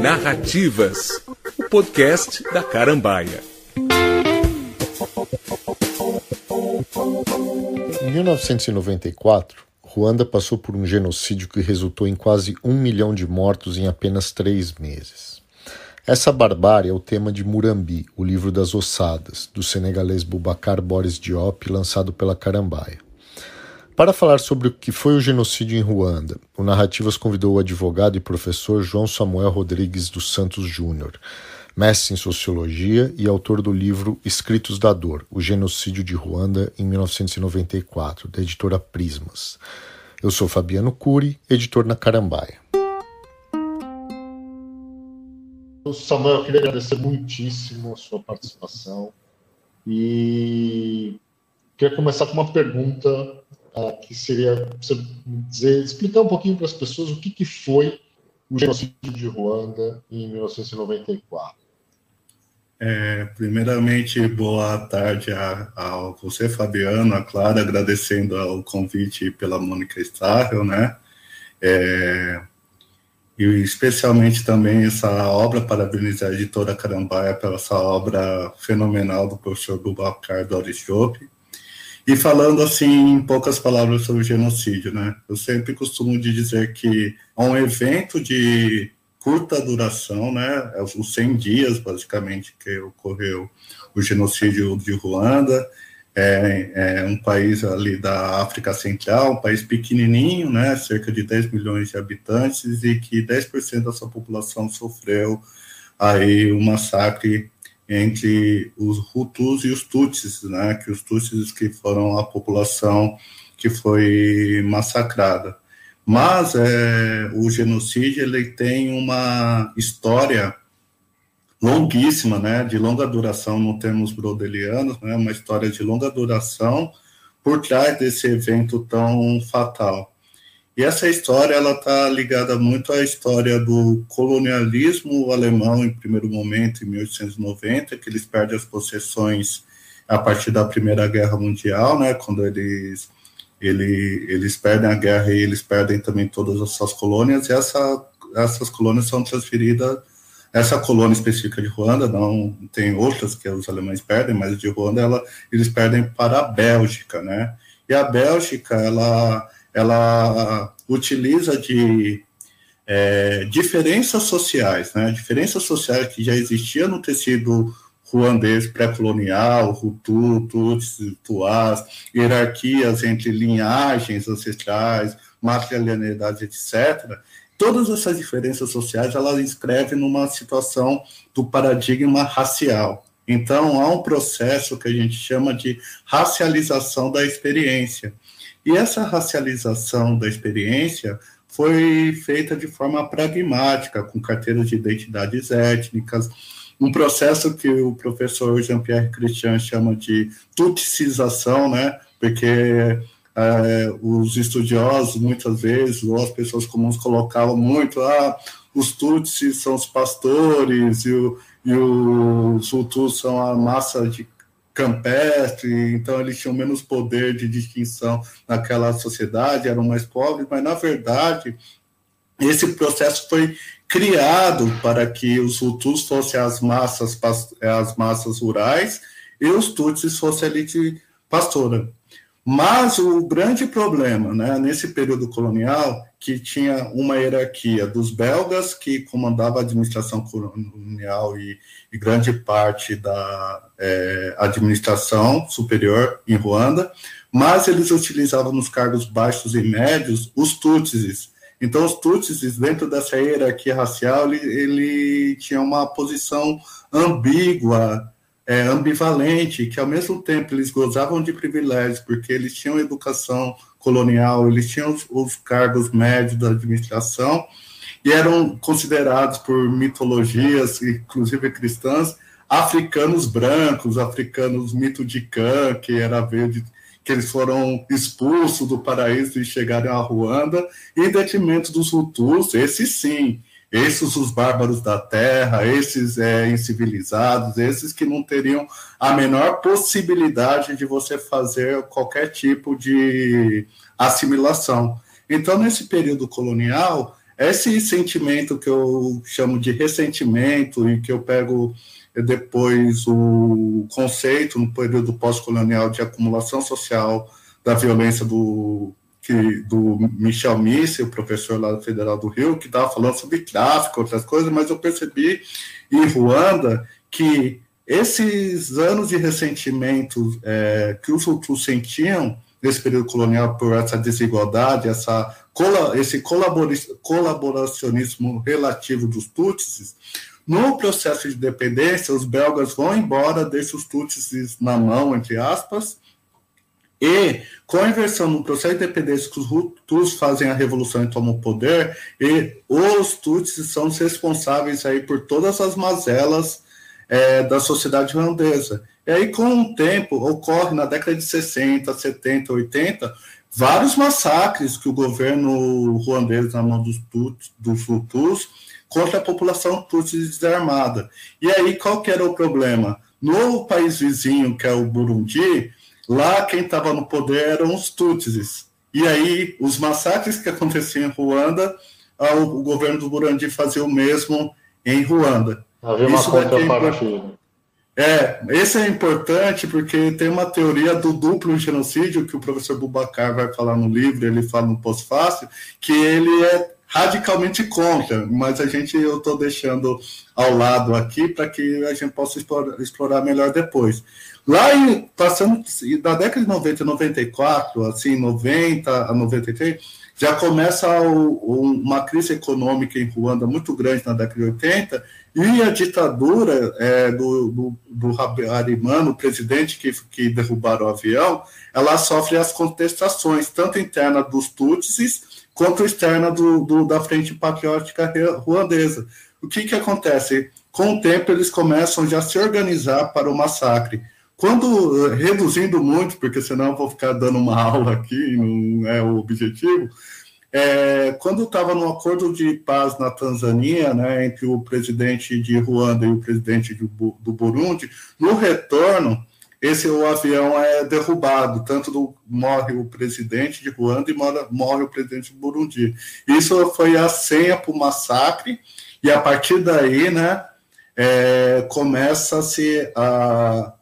Narrativas, o podcast da Carambaia. Em 1994, Ruanda passou por um genocídio que resultou em quase um milhão de mortos em apenas três meses. Essa barbárie é o tema de Murambi, o livro das ossadas, do senegalês Boubacar Boris Diop, lançado pela Carambaia. Para falar sobre o que foi o genocídio em Ruanda, o Narrativas convidou o advogado e professor João Samuel Rodrigues dos Santos Júnior, mestre em sociologia e autor do livro Escritos da Dor: O Genocídio de Ruanda em 1994, da editora Prismas. Eu sou Fabiano Cury, editor na Carambaia. Samuel, eu queria agradecer muitíssimo a sua participação e queria começar com uma pergunta que seria dizer, explicar um pouquinho para as pessoas o que, que foi o genocídio de Ruanda em 1994. É, primeiramente, boa tarde a, a, você, Fabiano, a Clara, agradecendo o convite pela Mônica Starrel, né? É, e especialmente também essa obra, parabenizar a editora Carambaia pela essa obra fenomenal do professor Bubacar Doris Jope. E falando assim, em poucas palavras sobre genocídio, né? Eu sempre costumo dizer que é um evento de curta duração, né? É os 100 dias, basicamente, que ocorreu o genocídio de Ruanda. É, é, um país ali da África Central, um país pequenininho, né? Cerca de 10 milhões de habitantes e que 10% da sua população sofreu aí um massacre entre os Hutus e os Tutsis, né? Que os Tutsis que foram a população que foi massacrada. Mas é, o genocídio ele tem uma história longuíssima, né, de longa duração, no termos brodelianos, né, uma história de longa duração por trás desse evento tão fatal. E essa história ela está ligada muito à história do colonialismo alemão em primeiro momento, em 1890, que eles perdem as possessões a partir da Primeira Guerra Mundial, né, quando eles ele, eles perdem a guerra e eles perdem também todas as suas colônias, e essa, essas colônias são transferidas, essa colônia específica de Ruanda, não tem outras que os alemães perdem, mas de Ruanda ela, eles perdem para a Bélgica, né? E a Bélgica, ela, ela utiliza de é, diferenças sociais, né? Diferenças sociais que já existiam no tecido ruandês pré-colonial, Hutu, Tutsi, Tuás, hierarquias entre linhagens ancestrais, matrilineidade, etc., todas essas diferenças sociais elas escrevem numa situação do paradigma racial. Então, há um processo que a gente chama de racialização da experiência. E essa racialização da experiência foi feita de forma pragmática, com carteiras de identidades étnicas, um processo que o professor Jean-Pierre Christian chama de tuticização, né? Porque é, os estudiosos, muitas vezes, ou as pessoas comuns colocavam muito, ah, os tutsis são os pastores e, o, e os hutus são a massa de campestre, então eles tinham menos poder de distinção naquela sociedade, eram mais pobres, mas na verdade esse processo foi criado para que os Hutus fossem as massas, as massas rurais e os Tutsis fossem a elite pastora. Mas o grande problema, né, nesse período colonial, que tinha uma hierarquia dos belgas, que comandava a administração colonial e, e grande parte da é, administração superior em Ruanda, mas eles utilizavam nos cargos baixos e médios os Tutsis, então, os Tutsis, dentro dessa hierarquia racial, ele, ele tinha uma posição ambígua, é, ambivalente, que ao mesmo tempo eles gozavam de privilégios, porque eles tinham educação colonial, eles tinham os, os cargos médios da administração, e eram considerados por mitologias, inclusive cristãs, africanos brancos, africanos mito de Cã, que era verde que eles foram expulsos do paraíso e chegaram a Ruanda, em detrimento dos Hutus, esses sim, esses os bárbaros da terra, esses é, incivilizados, esses que não teriam a menor possibilidade de você fazer qualquer tipo de assimilação. Então, nesse período colonial, esse sentimento que eu chamo de ressentimento e que eu pego depois o conceito no período pós-colonial de acumulação social da violência do que, do Michel Misse, o professor lá da Federal do Rio, que estava falando sobre tráfico, outras coisas, mas eu percebi em Ruanda que esses anos de ressentimento é, que os Hutus sentiam nesse período colonial por essa desigualdade, essa, esse colaboracionismo relativo dos Tutsis, no processo de independência, os belgas vão embora, deixam os Tutsis na mão, entre aspas, e com a inversão no processo de independência que os Hutus fazem a revolução e tomam o poder, e os Tutsis são os responsáveis aí por todas as mazelas é, da sociedade ruandesa. E aí, com o tempo, ocorre na década de 60, 70, 80, vários massacres que o governo ruandês, na mão dos, Tuts, dos Hutus, contra a população Tutsi desarmada. E aí, qual que era o problema? No país vizinho, que é o Burundi, Lá quem estava no poder eram os Tutsis. E aí, os massacres que aconteciam em Ruanda, o governo do Burundi fazia o mesmo em Ruanda. Havia uma Isso contrapartida. É, esse é importante porque tem uma teoria do duplo genocídio que o professor Bubacar vai falar no livro, ele fala no pós-fácil, que ele é radicalmente contra, mas a gente eu estou deixando ao lado aqui para que a gente possa explorar, explorar melhor depois. Lá em, passando da década de 90 e 94, assim, 90 a 93, já começa uma crise econômica em Ruanda muito grande na década de 80, e a ditadura é, do, do, do o presidente que, que derrubaram o avião, ela sofre as contestações, tanto interna dos Tutsis, quanto externa do, do, da Frente Patriótica Ruandesa. O que, que acontece? Com o tempo, eles começam já a se organizar para o massacre. Quando, reduzindo muito, porque senão eu vou ficar dando uma aula aqui, não é o objetivo, é, quando estava no acordo de paz na Tanzânia, né, entre o presidente de Ruanda e o presidente do, do Burundi, no retorno, esse o avião é derrubado, tanto do, morre o presidente de Ruanda e morre, morre o presidente do Burundi. Isso foi a senha para o massacre, e a partir daí, né, é, começa-se a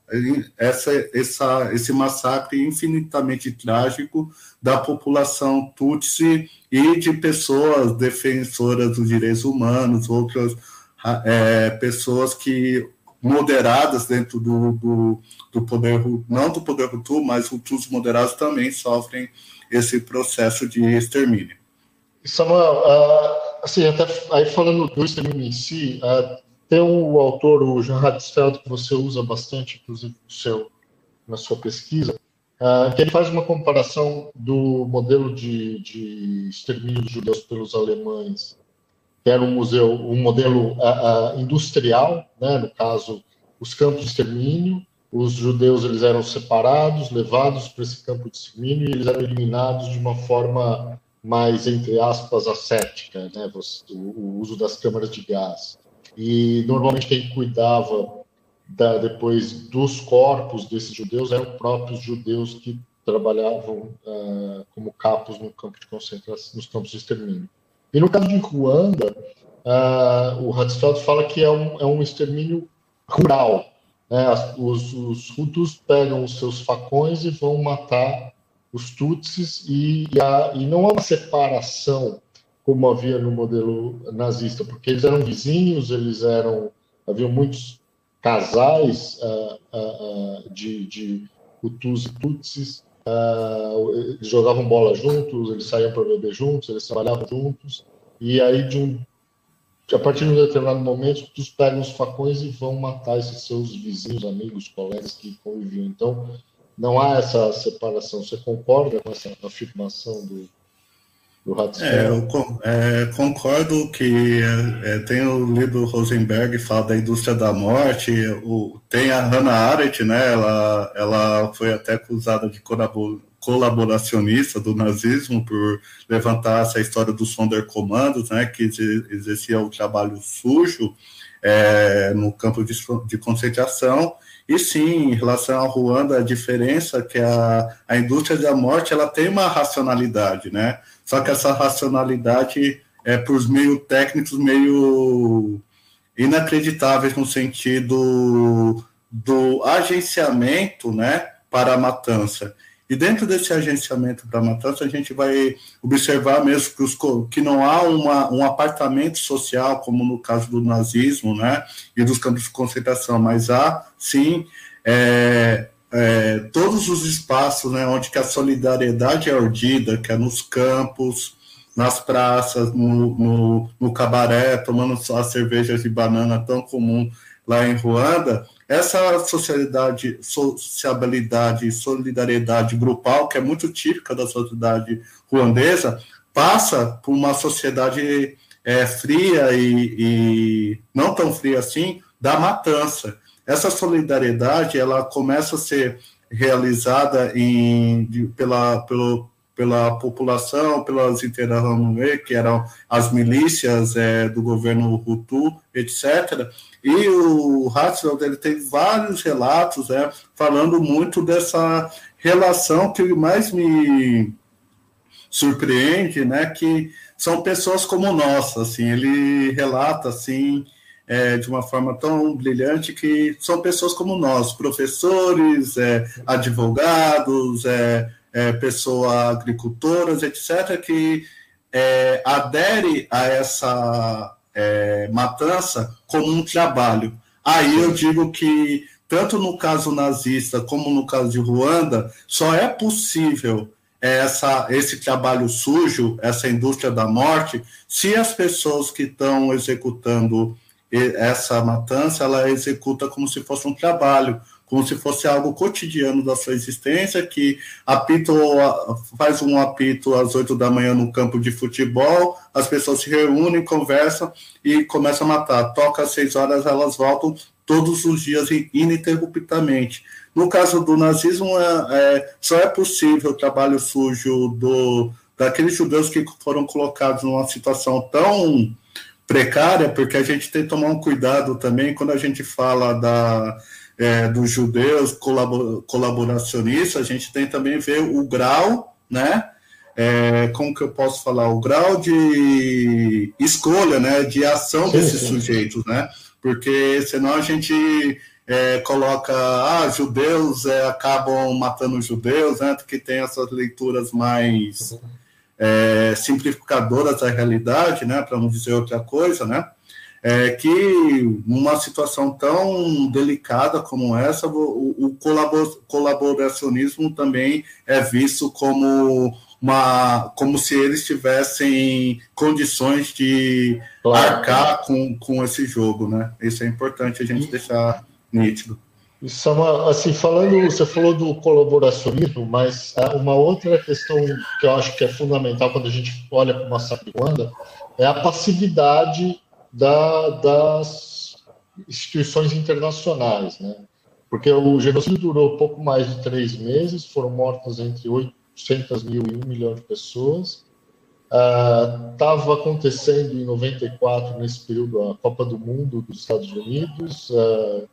essa, essa, esse massacre infinitamente trágico da população Tutsi e de pessoas defensoras dos direitos humanos, outras é, pessoas que moderadas dentro do, do, do, poder, não do poder Hutu, mas Hutus moderados também sofrem esse processo de extermínio. Samuel, uh, assim, até aí falando do extermínio em si, uh, tem um autor, o Jean Hatzfeld, que você usa bastante, inclusive, no seu, na sua pesquisa, uh, que ele faz uma comparação do modelo de, de extermínio dos judeus pelos alemães, que era um museu, um modelo uh, uh, industrial, né, no caso, os campos de extermínio, os judeus eles eram separados, levados para esse campo de extermínio e eles eram eliminados de uma forma mais, entre aspas, ascética, né, o uso das câmaras de gás. E normalmente quem cuidava da, depois dos corpos desses judeus eram próprios judeus que trabalhavam uh, como capos no campo de concentração, nos campos de extermínio. E no caso de Ruanda, uh, o Hatzfeld fala que é um, é um extermínio rural. Né? Os, os Hutus pegam os seus facões e vão matar os Tutsis, e, e, a, e não há uma separação como havia no modelo nazista, porque eles eram vizinhos, eles eram havia muitos casais uh, uh, uh, de, de Hutus e Tutsis, eles jogavam bola juntos, eles saíam para beber juntos, eles trabalhavam juntos, e aí de um a partir de um determinado momento, os pegam os facões e vão matar esses seus vizinhos, amigos, colegas que conviviam. Então, não há essa separação. Você concorda com essa afirmação do, do É, eu é, concordo que é, tenho lido Rosenberg fala da indústria da morte, o, tem a Hannah Arendt, né, ela, ela foi até acusada de colaboracionista do nazismo por levantar essa história dos Sonderkommandos, né, que exercia o trabalho sujo é, no campo de, de concentração, E sim, em relação ao Ruanda, a diferença é que a, a indústria da morte ela tem uma racionalidade, né? Só que essa racionalidade é por meio técnicos meio inacreditáveis no sentido do agenciamento, né, para a matança. E dentro desse agenciamento para a matança, a gente vai observar mesmo que, os, que não há uma, um apartamento social, como no caso do nazismo, né, e dos campos de concentração, mas há, sim, é, é, todos os espaços né, onde que a solidariedade é ordida, que é nos campos, nas praças, no, no, no cabaré, tomando as cervejas de banana tão comum lá em Ruanda, essa socialidade, sociabilidade e solidariedade grupal, que é muito típica da sociedade ruandesa, passa por uma sociedade é, fria e, e, não tão fria assim, da matança. Essa solidariedade ela começa a ser realizada em, de, pela, pelo, pela população, pelas Interahamwe, que eram as milícias é, do governo Hutu, etc., e o Hatzfeld ele tem vários relatos né, falando muito dessa relação que mais me surpreende, né, que são pessoas como nós, assim, ele relata assim é, de uma forma tão brilhante que são pessoas como nós, professores, é, advogados, é, é, pessoas agricultoras, etc., que é, adere a essa é, matança como um trabalho. Aí eu digo que, tanto no caso nazista como no caso de Ruanda, só é possível essa, esse trabalho sujo, essa indústria da morte, se as pessoas que estão executando essa matança, ela executa como se fosse um trabalho, como se fosse algo cotidiano da sua existência, que apito, faz um apito às oito da manhã no campo de futebol, as pessoas se reúnem, conversam e começam a matar. Toca às seis horas, elas voltam todos os dias ininterruptamente. No caso do nazismo, é, é, só é possível o trabalho sujo do, daqueles judeus que foram colocados numa situação tão precária, porque a gente tem que tomar um cuidado também quando a gente fala da é, dos judeus colabor, colaboracionistas, a gente tem também ver o grau, né? É, como que eu posso falar? O grau de escolha, né? De ação sim, desses sim. sujeitos, né? Porque senão a gente é, coloca, ah, judeus é, acabam matando judeus, né? Que tem essas leituras mais é, simplificadoras da realidade, né? Para não dizer outra coisa, né? É que numa situação tão delicada como essa, o, o colaboracionismo também é visto como uma como se eles tivessem condições de claro. arcar com, com esse jogo, né? Isso é importante a gente e, deixar nítido. Isso é uma, assim, falando, você falou do colaboracionismo, mas uma outra questão que eu acho que é fundamental quando a gente olha para uma Sapiwanda é a passividade da, das instituições internacionais, né? Porque o genocídio durou pouco mais de três meses, foram mortas entre 800 mil e 1 milhão de pessoas. Estava uh, acontecendo em 94, nesse período, a Copa do Mundo dos Estados Unidos, uh,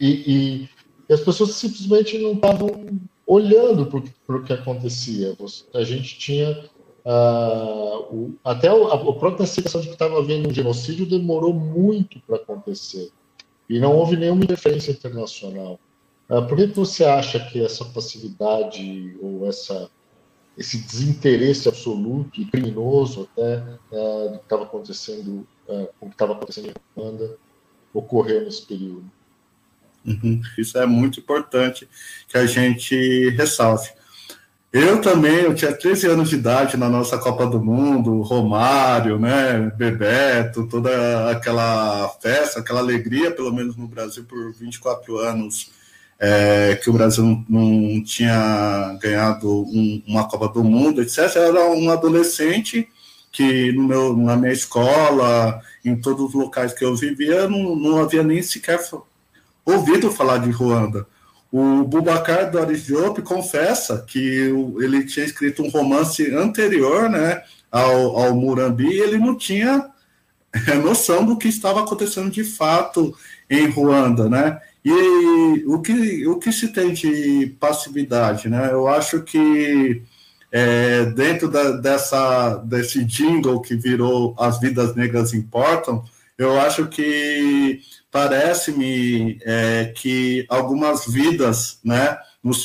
e, e, e, as pessoas simplesmente não estavam olhando para o que acontecia. A gente tinha Uh, o, até o, a, a própria citação de que estava havendo um genocídio demorou muito para acontecer e não houve nenhuma interferência internacional. Uh, por que você acha que essa passividade ou essa, esse desinteresse absoluto e criminoso até uh, do que estava acontecendo, o que estava acontecendo em Ruanda ocorreu nesse período? Uhum. Isso é muito importante que a gente ressalte. Eu também, eu tinha 13 anos de idade na nossa Copa do Mundo, Romário, né, Bebeto, toda aquela festa, aquela alegria, pelo menos no Brasil, por 24 anos, é, que o Brasil não, tinha ganhado um, uma Copa do Mundo, etc. Eu era um adolescente que no meu, na minha escola, em todos os locais que eu vivia, não, não havia nem sequer ouvido falar de Ruanda. O Bubacar Doris Diop confessa que ele tinha escrito um romance anterior né, ao, ao Murambi e ele não tinha é, noção do que estava acontecendo de fato em Ruanda, né? E o que, o que se tem de passividade, né? Eu acho que é, dentro da, dessa, desse jingle que virou As Vidas Negras Importam, eu acho que parece-me é, que algumas vidas, né,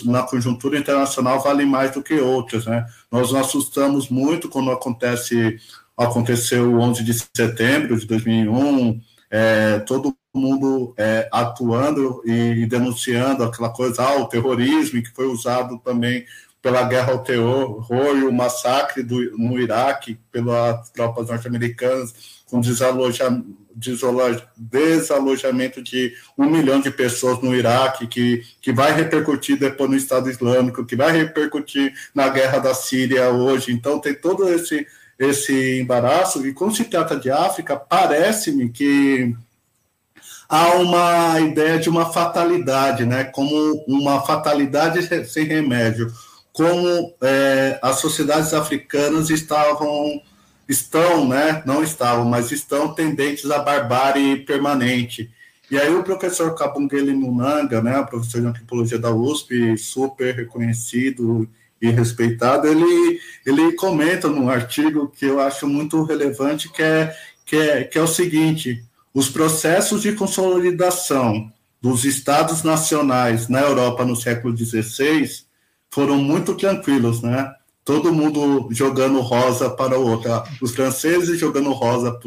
na conjuntura internacional valem mais do que outras, né? Nós nos assustamos muito quando acontece aconteceu o 11 de setembro de 2001, é, todo mundo é, atuando e denunciando aquela coisa, ah, o terrorismo, que foi usado também pela guerra ao terror e o massacre do, no Iraque pelas tropas norte-americanas, com desaloja, desaloja, desalojamento de um milhão de pessoas no Iraque, que, que vai repercutir depois no Estado Islâmico, que vai repercutir na guerra da Síria hoje. Então, tem todo esse, esse embaraço. E quando se trata de África, parece-me que há uma ideia de uma fatalidade, né? como uma fatalidade sem remédio como é, as sociedades africanas estavam, estão, né, não estavam, mas estão tendentes à barbárie permanente. E aí o professor Kabungele Munanga, né, professor de antropologia da USP, super reconhecido e respeitado, ele, ele comenta num artigo que eu acho muito relevante, que é, que é, que é o seguinte, os processos de consolidação dos estados nacionais na Europa no século XVI foram muito tranquilos, né? Todo mundo jogando rosa para o outro. Os franceses jogando rosa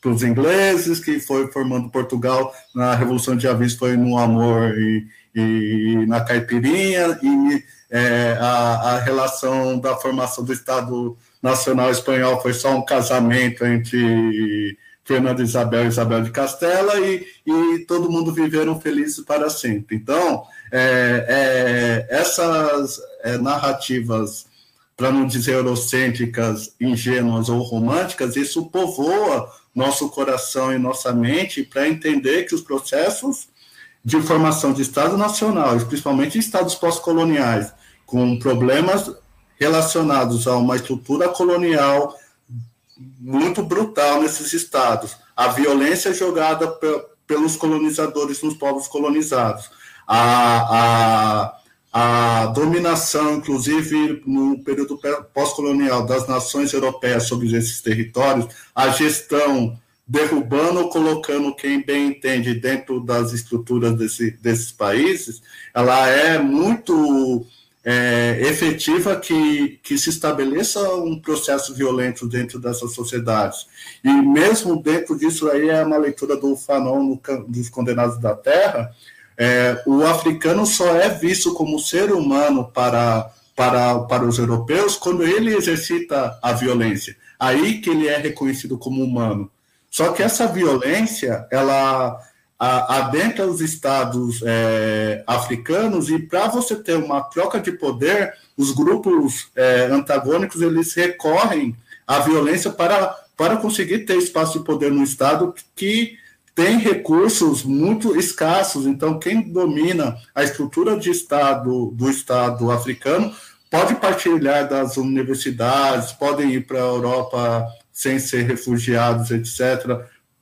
para os ingleses, que foi formando Portugal na Revolução de Avis, foi no amor e, e na caipirinha, e é, a, a relação da formação do Estado Nacional Espanhol foi só um casamento entre Fernando Isabel e Isabel de Castela, e, e todo mundo viveram felizes para sempre. Então, é, é, essas é, narrativas, para não dizer eurocêntricas, ingênuas ou românticas, isso povoa nosso coração e nossa mente para entender que os processos de formação de Estado nacional, principalmente Estados pós-coloniais, com problemas relacionados a uma estrutura colonial muito brutal nesses estados, a violência jogada pelos colonizadores nos povos colonizados, a, a, a dominação, inclusive no período pós-colonial, das nações europeias sobre esses territórios, a gestão derrubando ou colocando quem bem entende dentro das estruturas desse, desses países, ela é muito é, efetiva que, que se estabeleça um processo violento dentro dessas sociedades. E mesmo dentro disso aí é uma leitura do Fanon no, dos Condenados da Terra, é, o africano só é visto como ser humano para, para, para os europeus quando ele exercita a violência. Aí que ele é reconhecido como humano. Só que essa violência, ela adentra os estados é, africanos e para você ter uma troca de poder, os grupos é, antagônicos eles recorrem à violência para, para conseguir ter espaço de poder no estado que tem recursos muito escassos. Então, quem domina a estrutura de Estado do Estado africano pode partilhar das universidades, podem ir para a Europa sem ser refugiados, etc.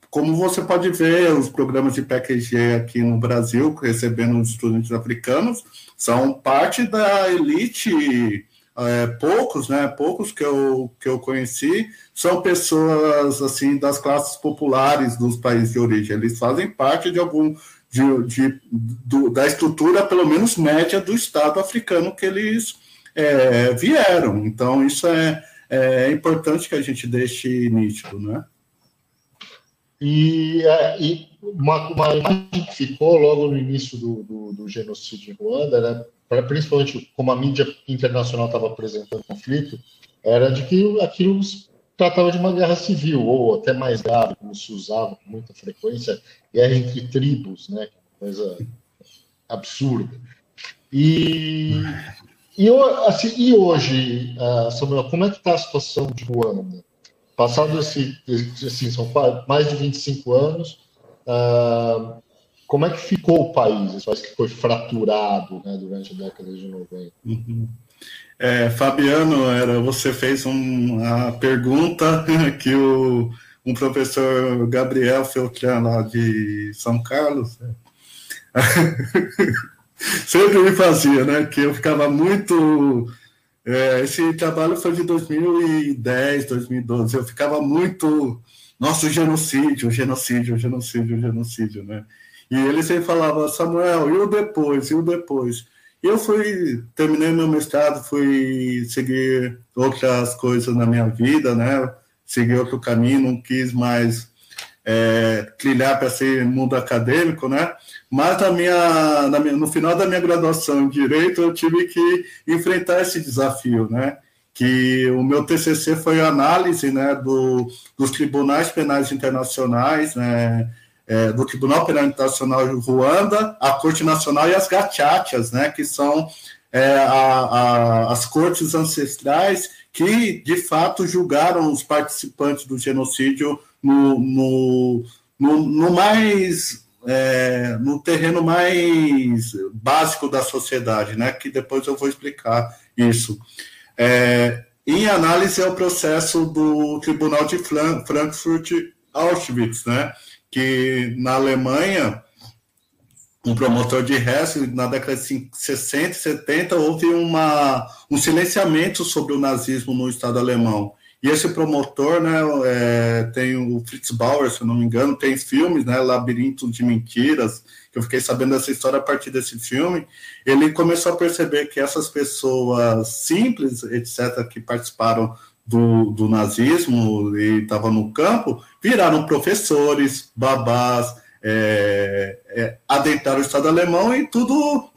Como você pode ver, os programas de PQG aqui no Brasil, recebendo estudantes africanos, são parte da elite é, poucos, né, poucos que eu, que eu conheci, são pessoas assim das classes populares dos países de origem. Eles fazem parte de algum de, de do, da estrutura, pelo menos média, do Estado africano que eles é, vieram. Então, isso é, é importante que a gente deixe nítido, né? E, é, e uma, uma imagem que ficou logo no início do, do, do genocídio em Ruanda, né, principalmente como a mídia internacional estava apresentando o conflito, era de que aquilo tratava de uma guerra civil, ou até mais grave, como se usava com muita frequência, guerra entre tribos, né? Coisa absurda. E, e, assim, e hoje, uh, Samuel, como é que está a situação de Ruanda? Passado esse, assim, são mais de 25 anos, uh, como é que ficou o país? Parece que foi fraturado né, durante a década de 90. Uhum. É, Fabiano, era, você fez uma pergunta que o, um professor Gabriel Feltran, lá de São Carlos, né, sempre me fazia, né? Que eu ficava muito. É, esse trabalho foi de 2010, 2012. Eu ficava muito. Nossa, genocídio, genocídio, genocídio, genocídio, né? E ele sempre falava, Samuel, e o depois, e o depois? Eu fui, terminei meu mestrado, fui seguir outras coisas na minha vida, né? Seguir outro caminho, não quis mais é, trilhar para ser mundo acadêmico, né? Mas na minha, na minha, no final da minha graduação em Direito, eu tive que enfrentar esse desafio, né? Que o meu TCC foi análise né, do, dos tribunais penais internacionais, né? É, do Tribunal Penal Internacional de Ruanda, a Corte Nacional e as gachachas, né? Que são é, a, a, as cortes ancestrais que, de fato, julgaram os participantes do genocídio no, no, no, no mais é, no terreno mais básico da sociedade, né? Que depois eu vou explicar isso. É, em análise é o processo do Tribunal de Frankfurt Auschwitz, né? Que na Alemanha um promotor de Hesse, na década de 60 e 70, houve uma, um silenciamento sobre o nazismo no Estado alemão. E esse promotor, né, é, tem o Fritz Bauer, se eu não me engano, tem filmes, né, Labirinto de Mentiras, que eu fiquei sabendo dessa história a partir desse filme. Ele começou a perceber que essas pessoas simples, etc., que participaram do, do nazismo e estavam no campo, viraram professores, babás, é, é, adentraram o Estado alemão e tudo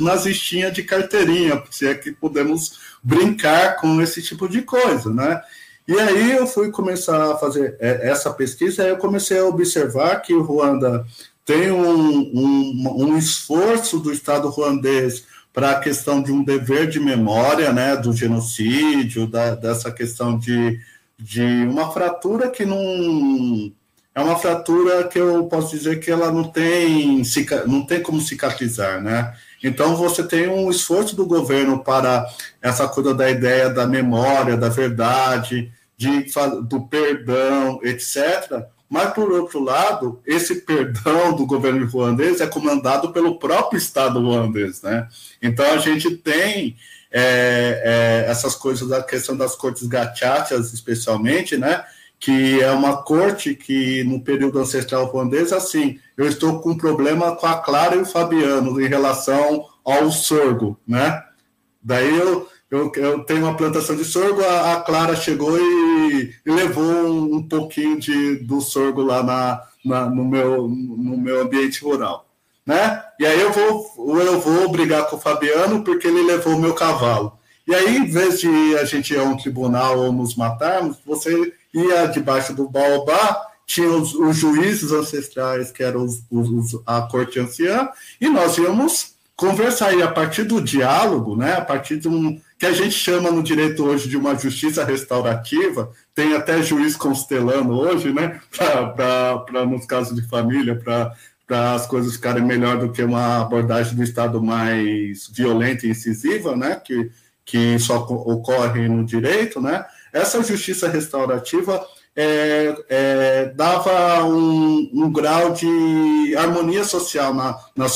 nazistinha de carteirinha, se é que podemos brincar com esse tipo de coisa, né? E aí eu fui começar a fazer é, essa pesquisa, aí eu comecei a observar que o Ruanda tem um, um, um esforço do Estado ruandês para a questão de um dever de memória, né, do genocídio, da, dessa questão de, de uma fratura que não é uma fratura que eu posso dizer que ela não tem não tem como cicatrizar, né? Então você tem um esforço do governo para essa coisa da ideia da memória, da verdade, de, do perdão, etc. Mas, por outro lado, esse perdão do governo ruandês é comandado pelo próprio Estado ruandês. Né? Então, a gente tem é, é, essas coisas da questão das cortes gachachas, especialmente, né? que é uma corte que, no período ancestral ruandês, assim, eu estou com um problema com a Clara e o Fabiano em relação ao sorgo, né? Daí eu, eu, eu tenho uma plantação de sorgo, a, a Clara chegou e, e levou um, um, pouquinho de, do sorgo lá na, na, no, meu, no meu ambiente rural. Né? E aí eu vou, eu vou brigar com o Fabiano porque ele levou o meu cavalo. E aí, em vez de a gente ir a um tribunal ou nos matarmos, você ia debaixo do baobá, tinha os, os juízes ancestrais, que eram os, os, a corte anciã, e nós íamos conversar. E a partir do diálogo, né, a partir de um, que a gente chama no direito hoje de uma justiça restaurativa, tem até juiz constelando hoje, né, para nos casos de família, para para as coisas ficarem melhor do que uma abordagem do Estado mais violenta e incisiva, né, que, que só ocorre no direito, né, essa justiça restaurativa é, é, dava um, um, grau de harmonia social na, na,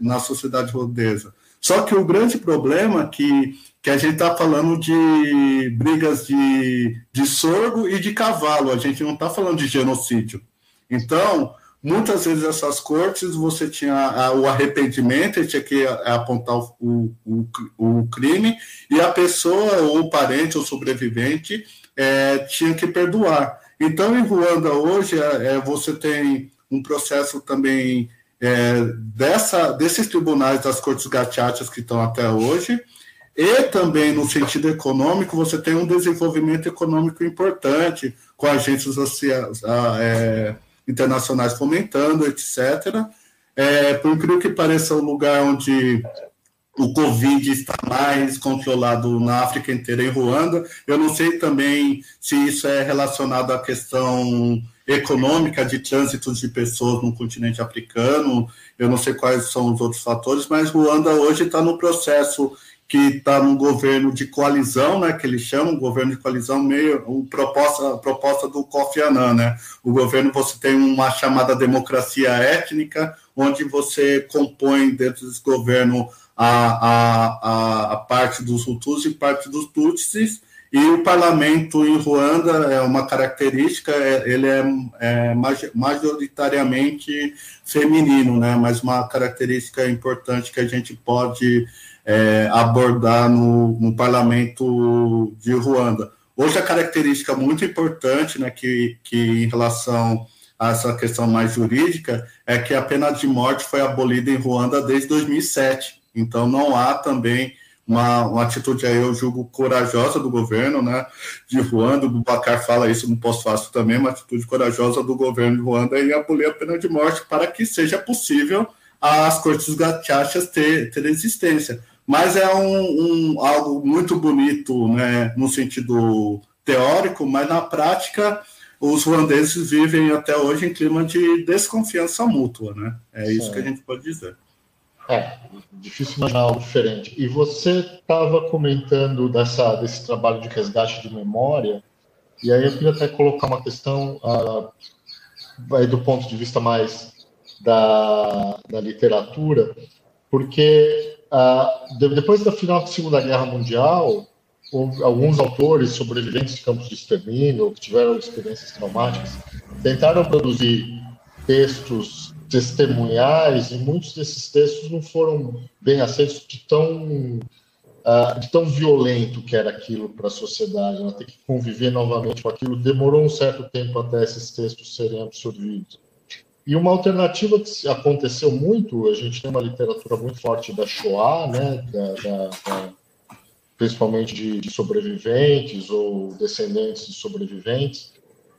na sociedade rodesa. Só que o grande problema é que que a gente está falando de brigas de, de sorgo e de cavalo, a gente não está falando de genocídio. Então, muitas vezes essas cortes você tinha o arrependimento, tinha que apontar o, o, o crime, e a pessoa, ou o parente, ou sobrevivente, é, tinha que perdoar. Então, em Ruanda, hoje, é, é você tem um processo também é, dessa, desses tribunais das cortes gachachas que estão até hoje, e também, no sentido econômico, você tem um desenvolvimento econômico importante, com agências é, internacionais fomentando, etc. É, por incrível que pareça, o lugar onde o Covid está mais controlado na África inteira, em Ruanda. Eu não sei também se isso é relacionado à questão econômica de trânsito de pessoas no continente africano. Eu não sei quais são os outros fatores, mas Ruanda hoje está no processo que está num governo de coalizão, né, que eles chamam, governo de coalizão meio, um proposta, proposta do Kofi Annan, né, o governo você tem uma chamada democracia étnica, onde você compõe dentro desse governo a, a, a, a parte dos Hutus e parte dos Tutsis, e o parlamento em Ruanda é uma característica, é, ele é, é majoritariamente feminino, né? mas uma característica importante que a gente pode é, abordar no, no parlamento de Ruanda. Outra característica muito importante, né, que, que em relação a essa questão mais jurídica, é que a pena de morte foi abolida em Ruanda desde 2007. Então, não há também uma, uma atitude aí, eu julgo, corajosa do governo, né, de Ruanda, o Bubacar fala isso no pós-fácil também, uma atitude corajosa do governo de Ruanda em abolir a pena de morte para que seja possível as cortes gachachas ter, ter existência. Mas é um, um, algo muito bonito, né, no sentido teórico, mas na prática os ruandeses vivem até hoje em clima de desconfiança mútua, né? É isso que a gente pode dizer. É, difícil imaginar algo diferente. E você estava comentando dessa, desse trabalho de resgate de memória, e aí eu queria até colocar uma questão aí do ponto de vista mais da, da literatura, porque uh, depois da final da Segunda Guerra Mundial, alguns autores sobreviventes de campos de extermínio, que tiveram experiências traumáticas, tentaram produzir textos testemunhais e muitos desses textos não foram bem aceitos de tão uh, de tão violento que era aquilo para a sociedade, ela ter que conviver novamente com aquilo demorou um certo tempo até esses textos serem absorvidos. E uma alternativa que aconteceu muito, a gente tem uma literatura muito forte da Shoah, né, da, da, da, principalmente de, de sobreviventes ou descendentes de sobreviventes,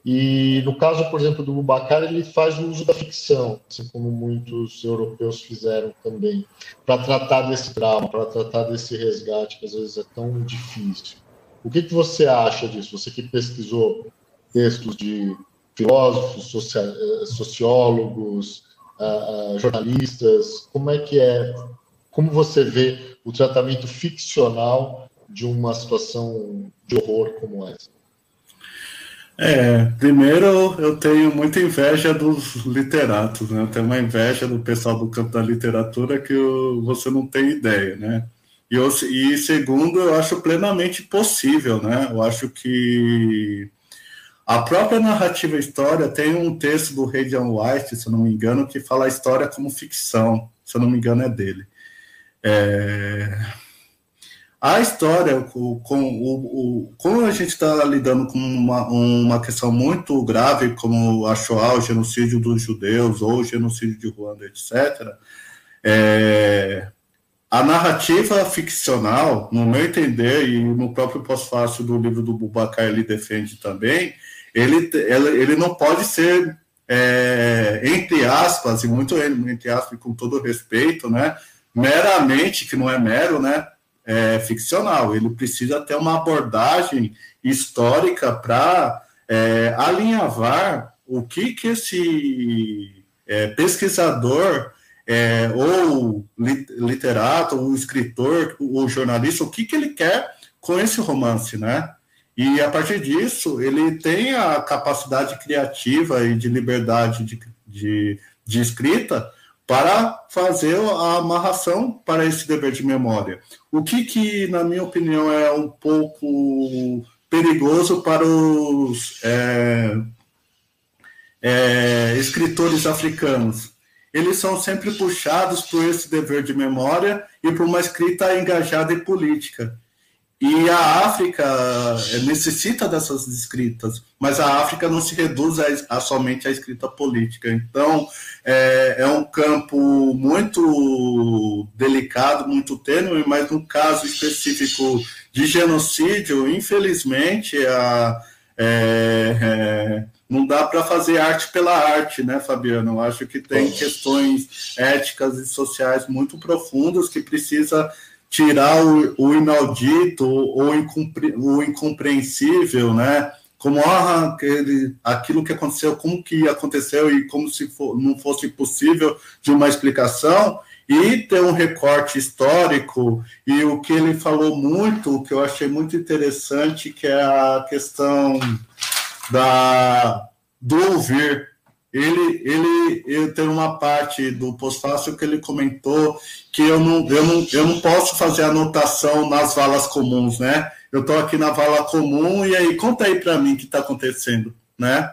e no caso, por exemplo, do Bubacar, ele faz o uso da ficção, assim como muitos europeus fizeram também, para tratar desse drama, para tratar desse resgate que às vezes é tão difícil. O que, que você acha disso? Você que pesquisou textos de filósofos, eh, sociólogos, uh, uh, jornalistas, como é que é, como você vê o tratamento ficcional de uma situação de horror como essa? É, primeiro eu tenho muita inveja dos literatos, né? Eu tenho uma inveja do pessoal do campo da literatura que eu, você não tem ideia, né? E, eu, e segundo, eu acho plenamente possível, né? Eu acho que a própria narrativa história tem um texto do Ray John White, se eu não me engano, que fala a história como ficção, se eu não me engano é dele. É a história, com, com o, o, como a gente está lidando com uma, uma questão muito grave, como a Shoah, o genocídio dos judeus, ou o genocídio de Ruanda, etc., é, a narrativa ficcional, no meu entender, e no próprio pós-fácil do livro do Bubacar ele defende também, ele, ele, não pode ser, é, entre aspas, e muito entre aspas, com todo respeito, né, meramente, que não é mero, né, é, ficcional, ele precisa ter uma abordagem histórica para é, alinhavar o que, que esse é, pesquisador é, ou literato, ou escritor, ou jornalista, o que, que ele quer com esse romance, né? E a partir disso, ele tem a capacidade criativa e de liberdade de, de, de escrita para fazer a amarração para esse dever de memória. O que, que na minha opinião, é um pouco perigoso para os é, é, escritores africanos. Eles são sempre puxados por esse dever de memória e por uma escrita engajada e política. E a África eh, necessita dessas escritas, mas a África não se reduz a, a somente à escrita política. Então, é, é, um campo muito delicado, muito tênue, mas no caso específico de genocídio, infelizmente, a, é, é, não dá para fazer arte pela arte, né, Fabiano? Eu acho que tem questões éticas e sociais muito profundas que precisa tirar o, o inaudito ou o incompreensível, né? Como ah, aquele, aquilo que aconteceu, como que aconteceu e como se for, não fosse possível de uma explicação, e ter um recorte histórico, e o que ele falou muito, o que eu achei muito interessante, que é a questão da, do ouvir. Ele, ele, ele tem uma parte do pós-fácil que ele comentou que eu não, eu, não, eu não posso fazer anotação nas valas comuns, né? Eu estou aqui na vala comum e aí conta aí para mim o que está acontecendo, né?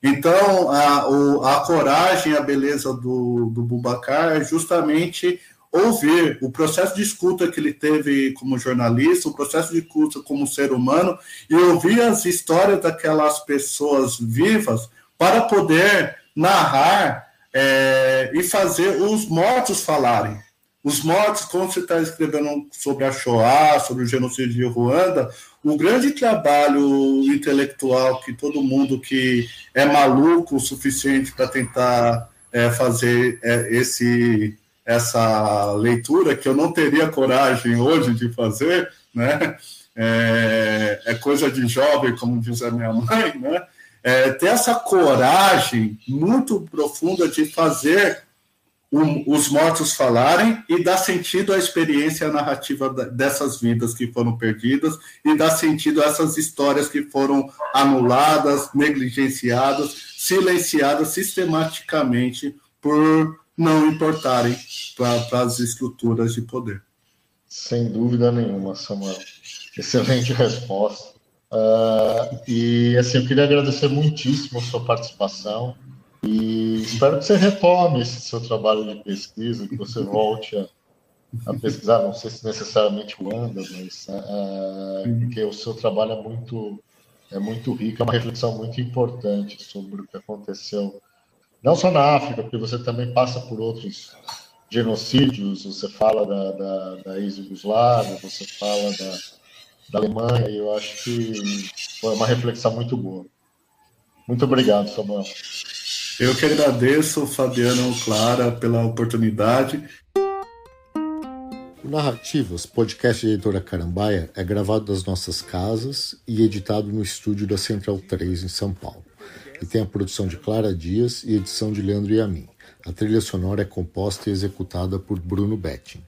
Então, a, o, a coragem, a beleza do, do Bubacar é justamente ouvir o processo de escuta que ele teve como jornalista, o processo de escuta como ser humano, e ouvir as histórias daquelas pessoas vivas para poder narrar é, e fazer os mortos falarem. Os mortos, como você está escrevendo sobre a Shoah, sobre o genocídio de Ruanda, o grande trabalho intelectual que todo mundo que é maluco o suficiente para tentar é, fazer é, esse, essa leitura, que eu não teria coragem hoje de fazer, né? É, é coisa de jovem, como diz a minha mãe, né? É, ter essa coragem muito profunda de fazer os mortos falarem e dar sentido à experiência narrativa dessas vidas que foram perdidas e dar sentido a essas histórias que foram anuladas, negligenciadas, silenciadas sistematicamente por não importarem para as estruturas de poder. Sem dúvida nenhuma, Samuel. Excelente resposta. Uh, e assim, eu queria agradecer muitíssimo a sua participação e espero que você retome esse seu trabalho de pesquisa, que você volte a, a pesquisar, não sei se necessariamente o Anda, mas uh, porque o seu trabalho é muito, é muito rico, é uma reflexão muito importante sobre o que aconteceu, não só na África, porque você também passa por outros genocídios, você fala da, da, da ex-Yugoslávia, você fala da da Alemanha, e eu acho que foi uma reflexão muito boa. Muito obrigado, Samuel. Eu que agradeço, Fabiano Clara, pela oportunidade. O Narrativas, podcast de editora Carambaia, é gravado das nossas casas e editado no estúdio da Central 3 em São Paulo. E tem a produção de Clara Dias e edição de Leandro Yamin. A trilha sonora é composta e executada por Bruno Betting.